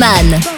David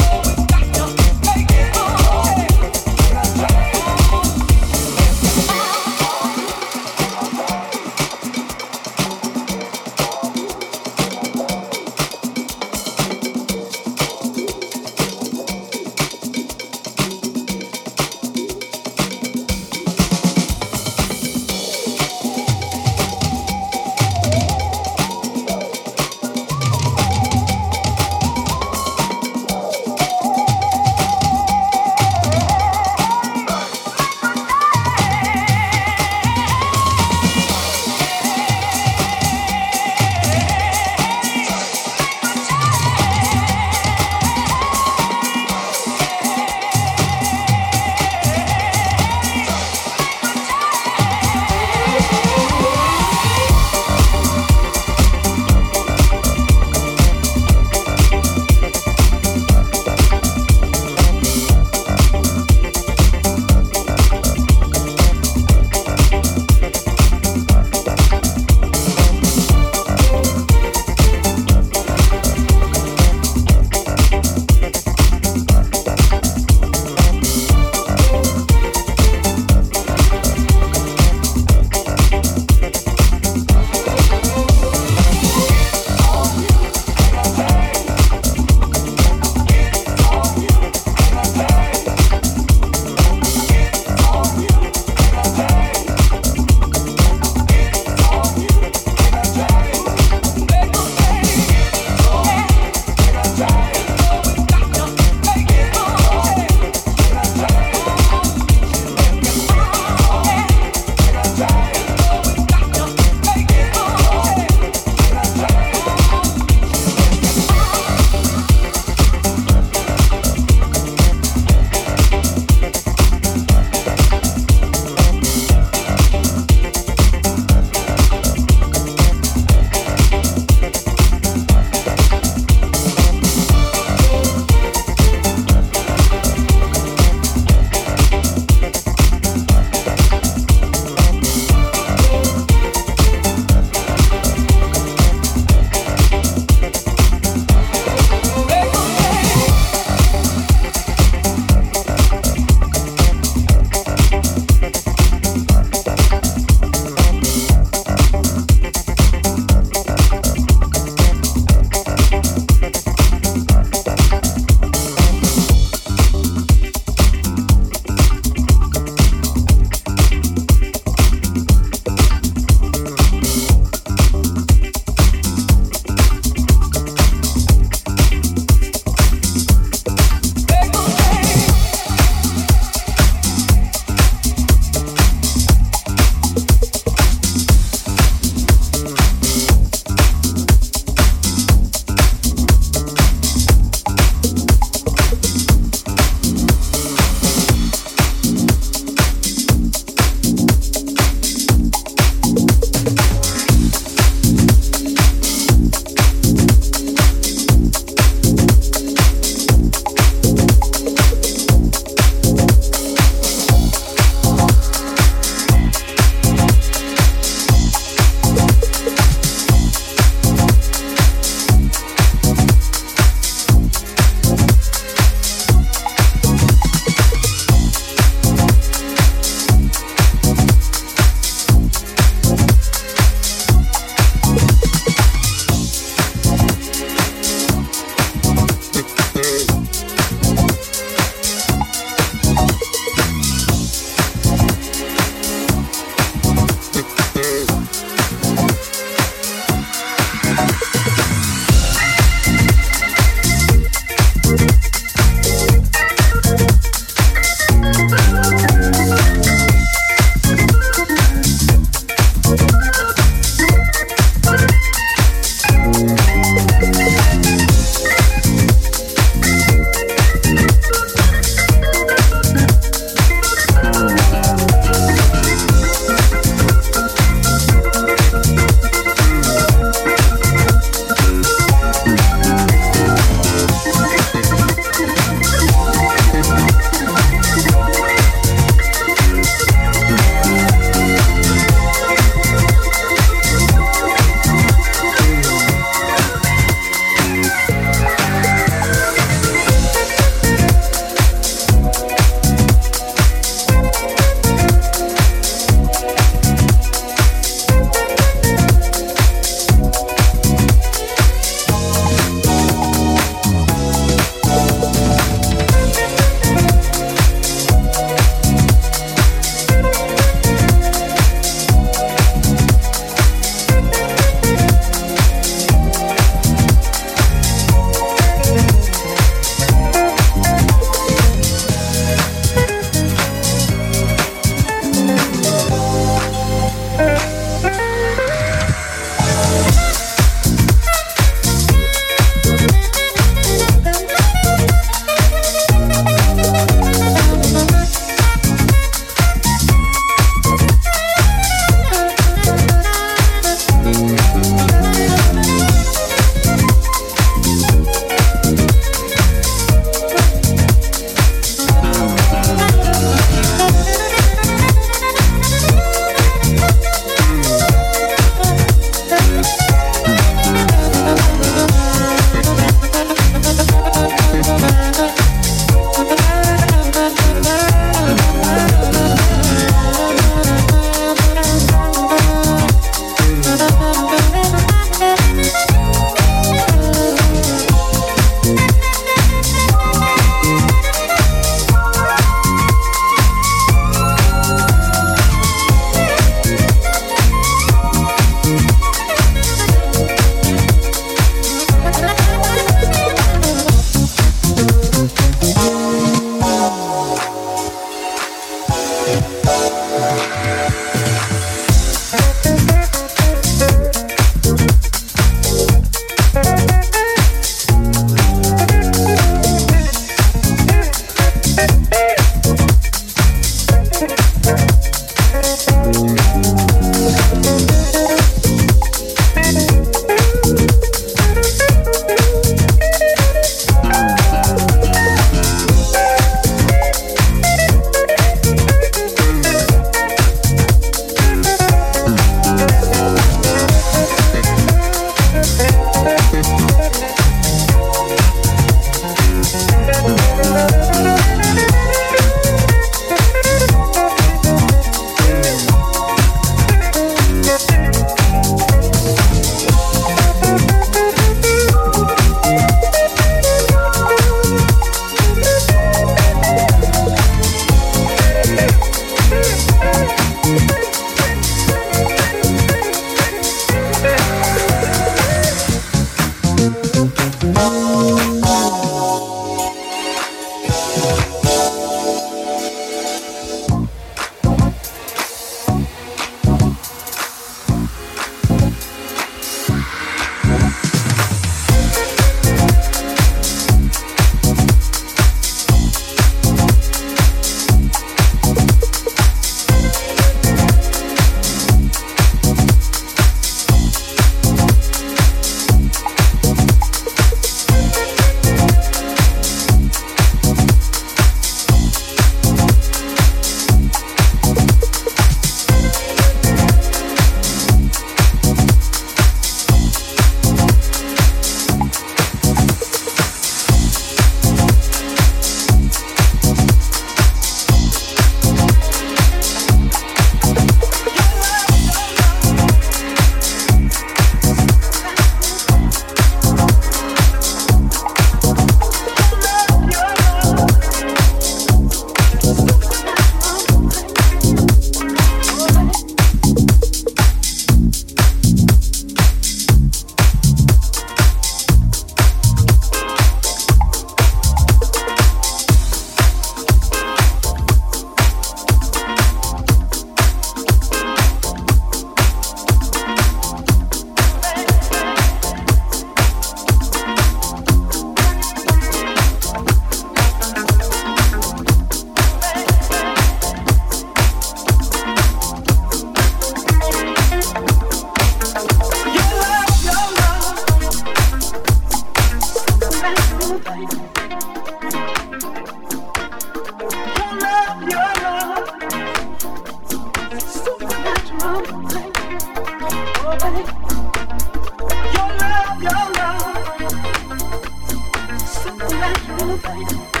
Música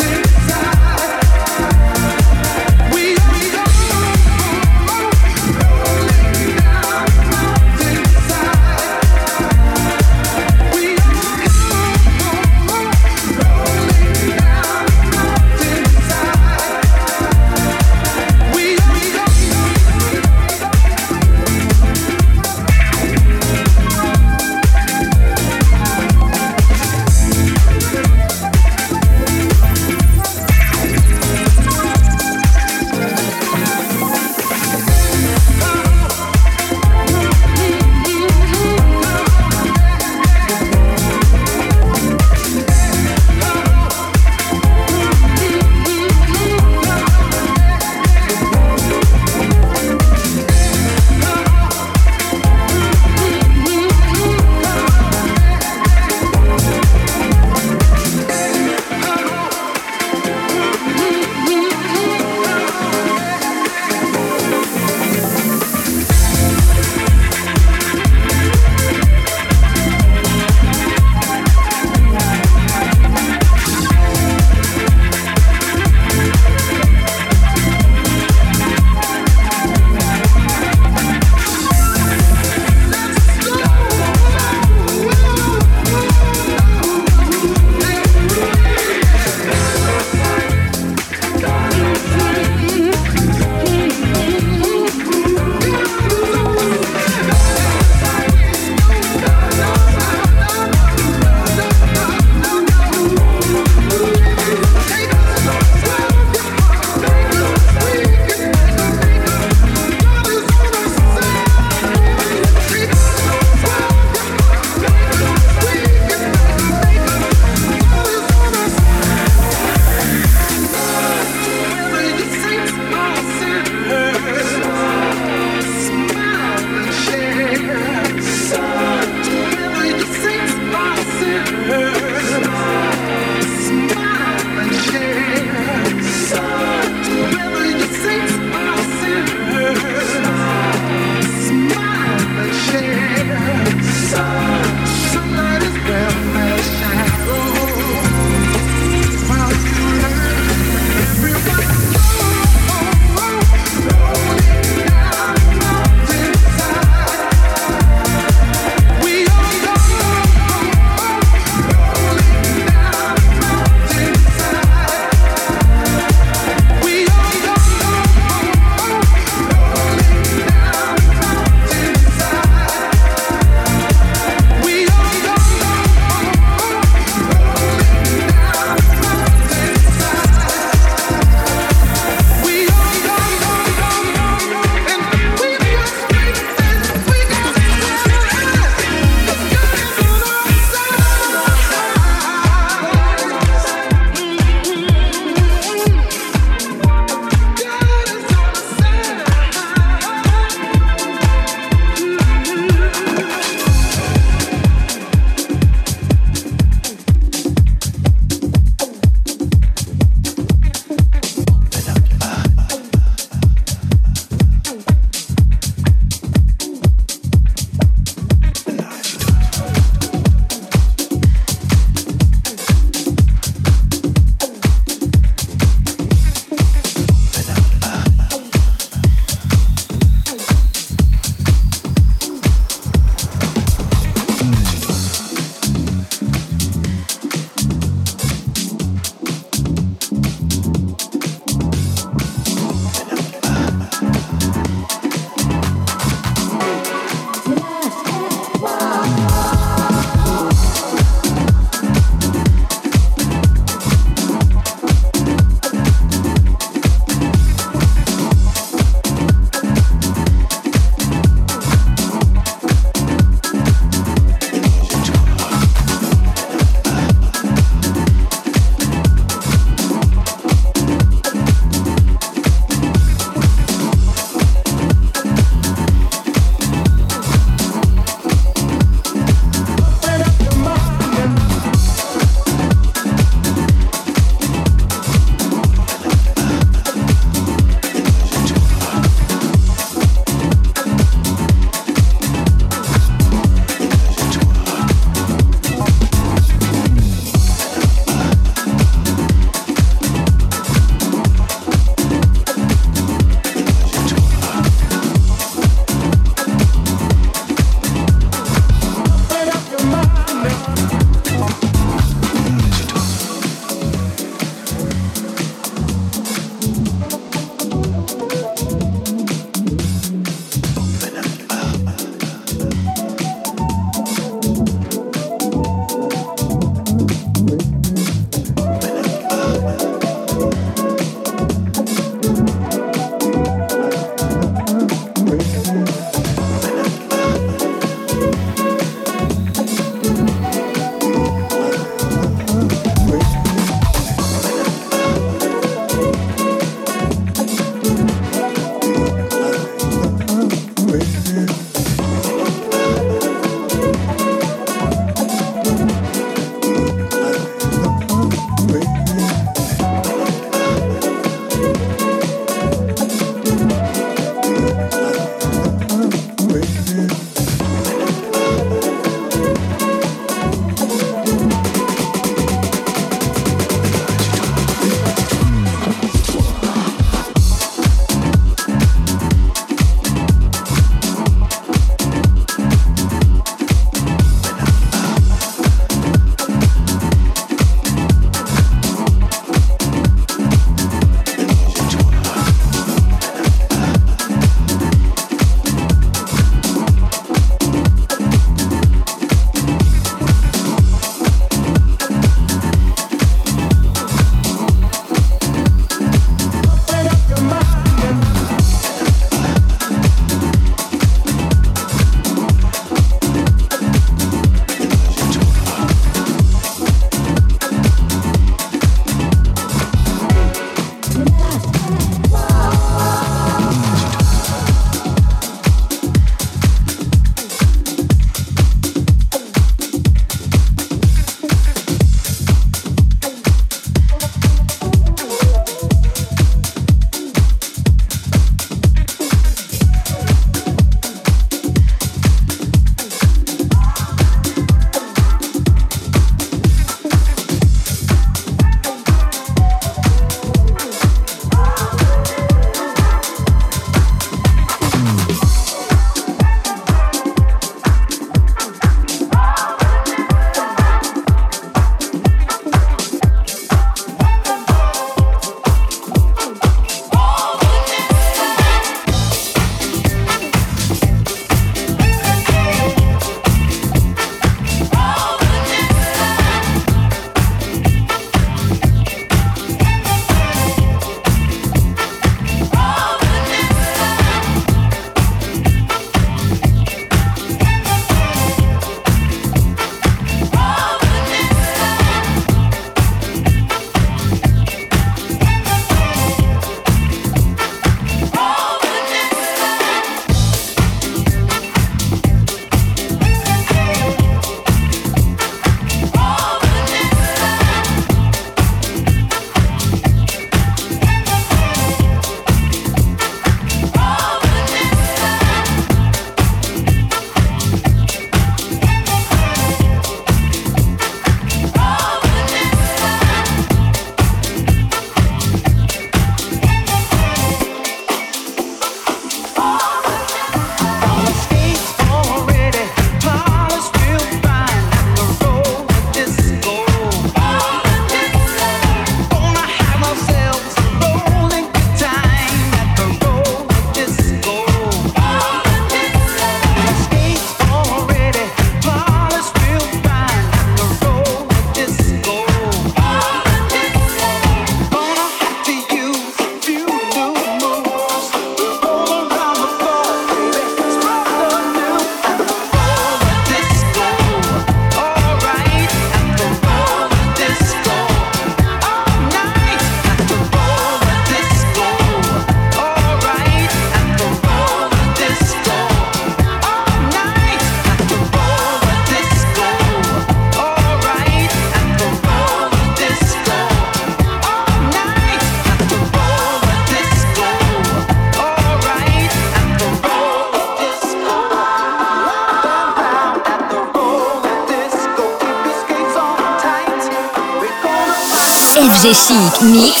Mix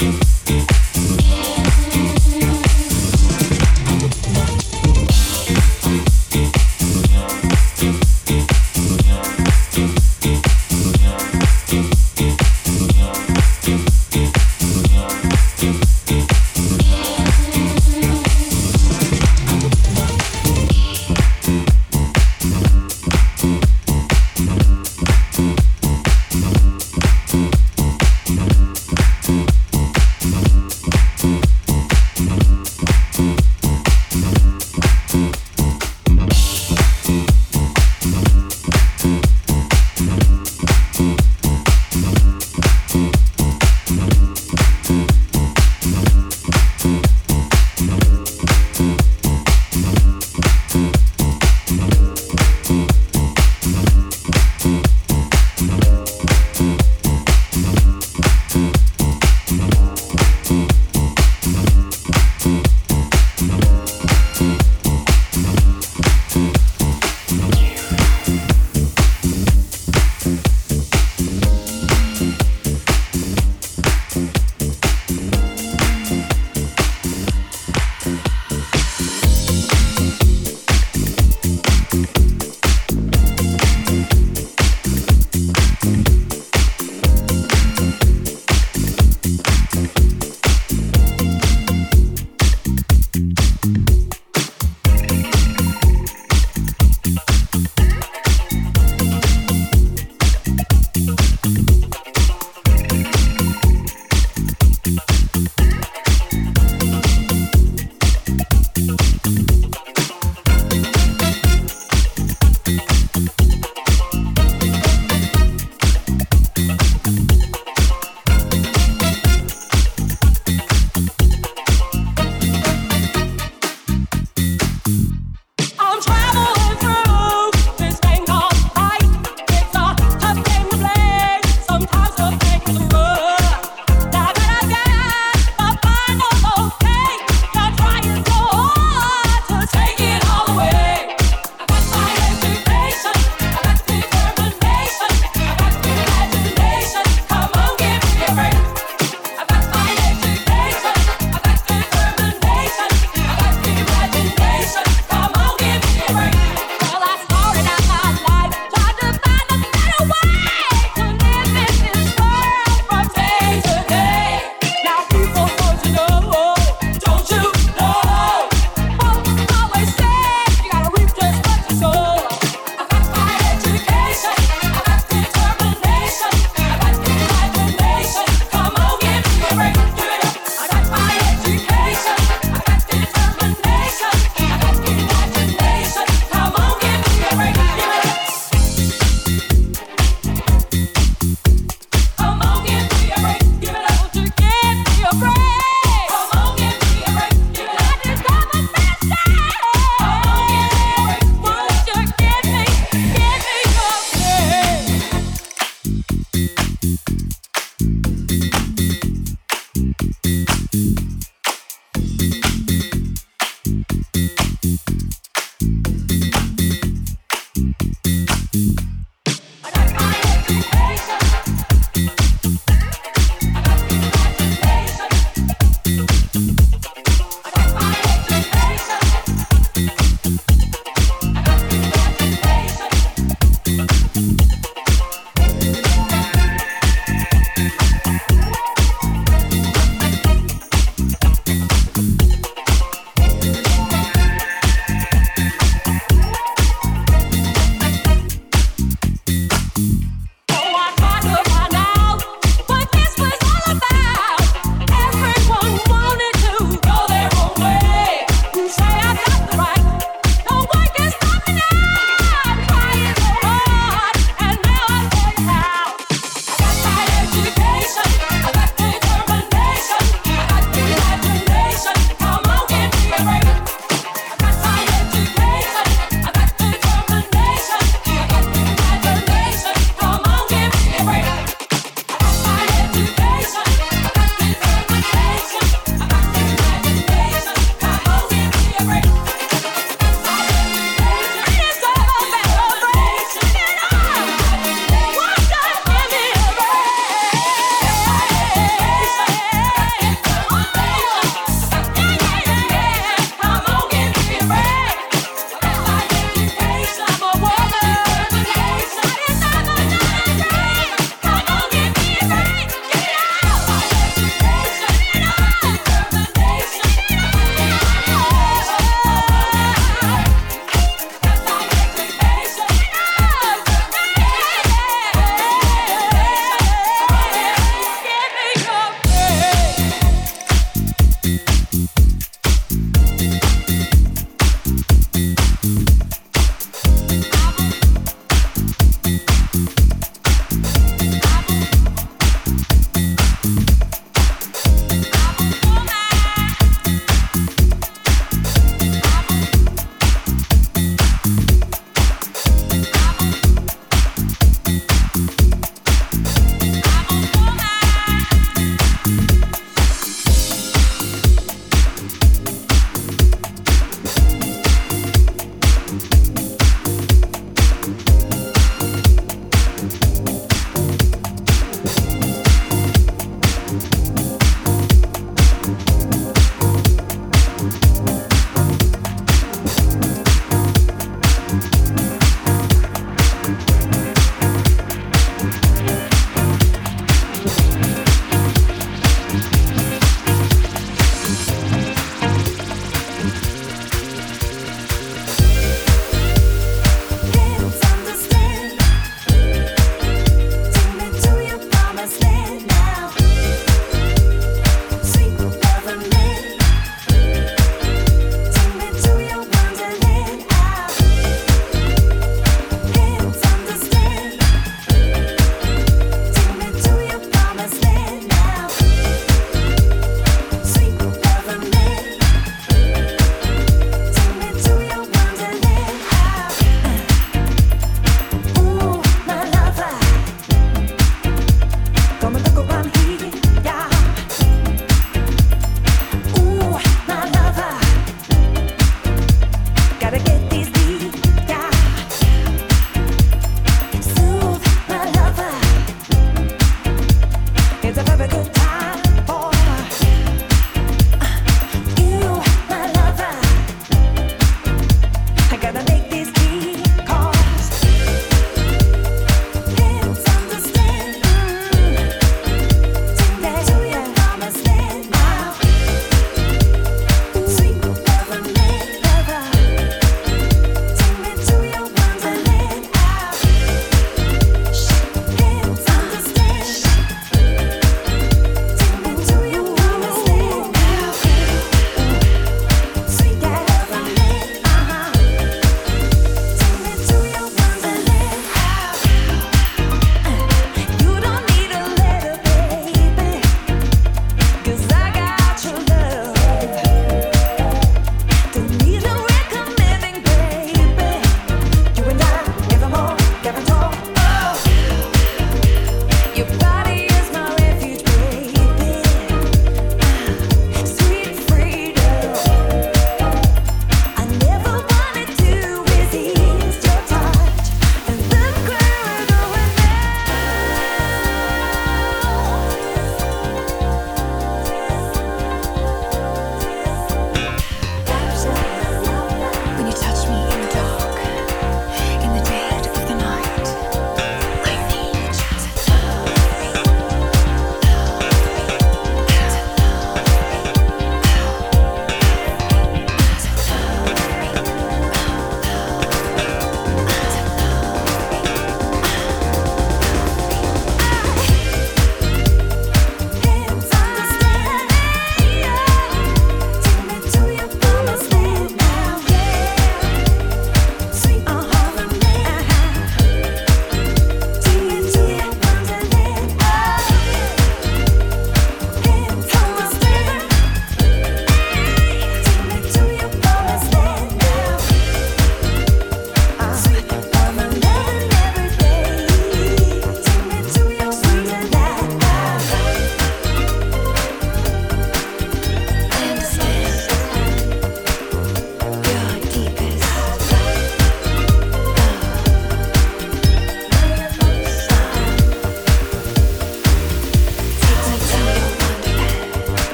Peace.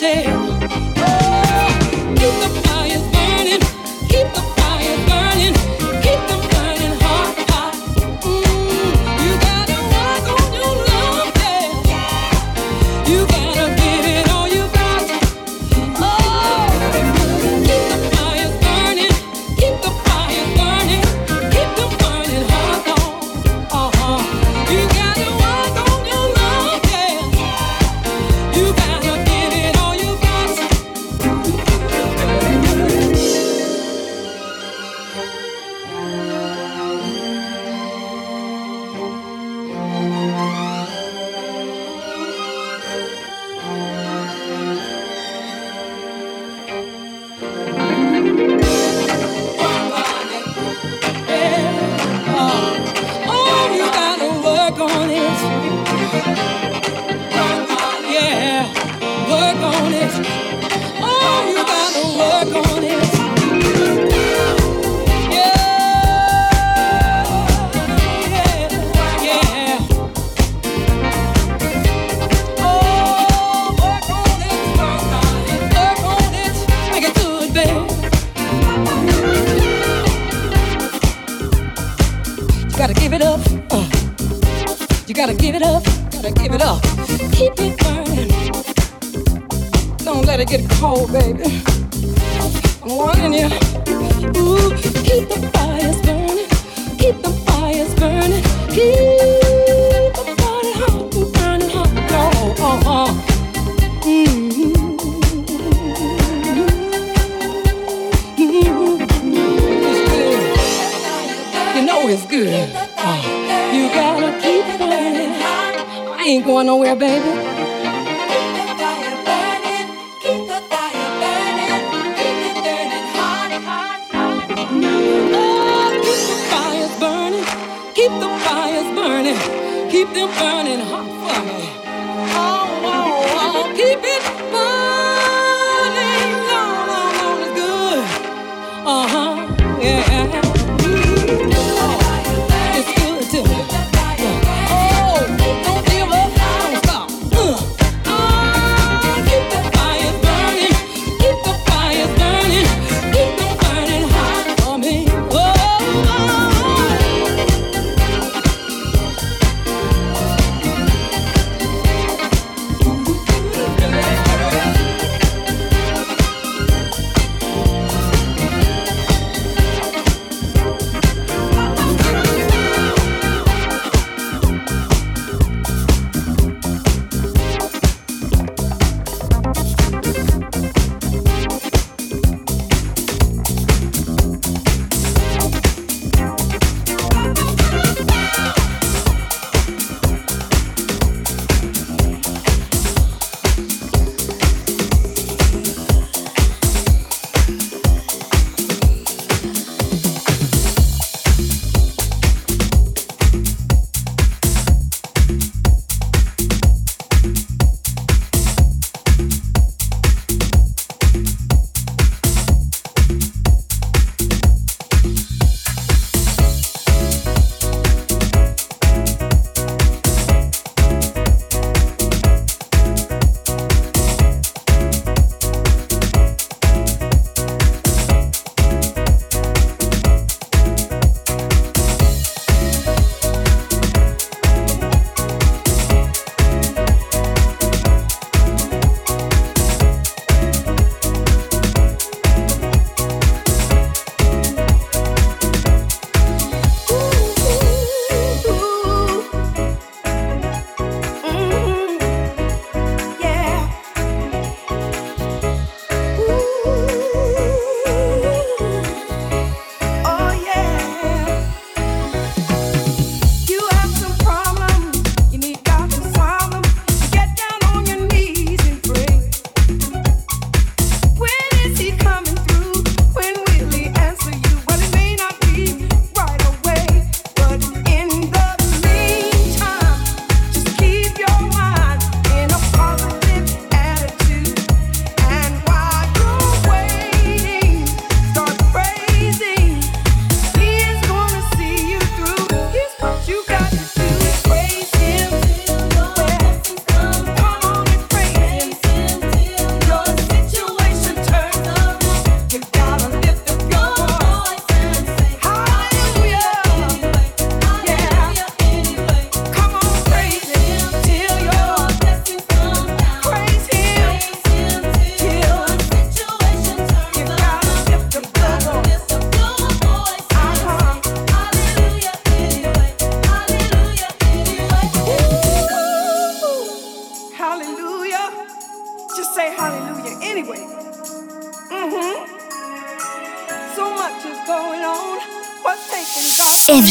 say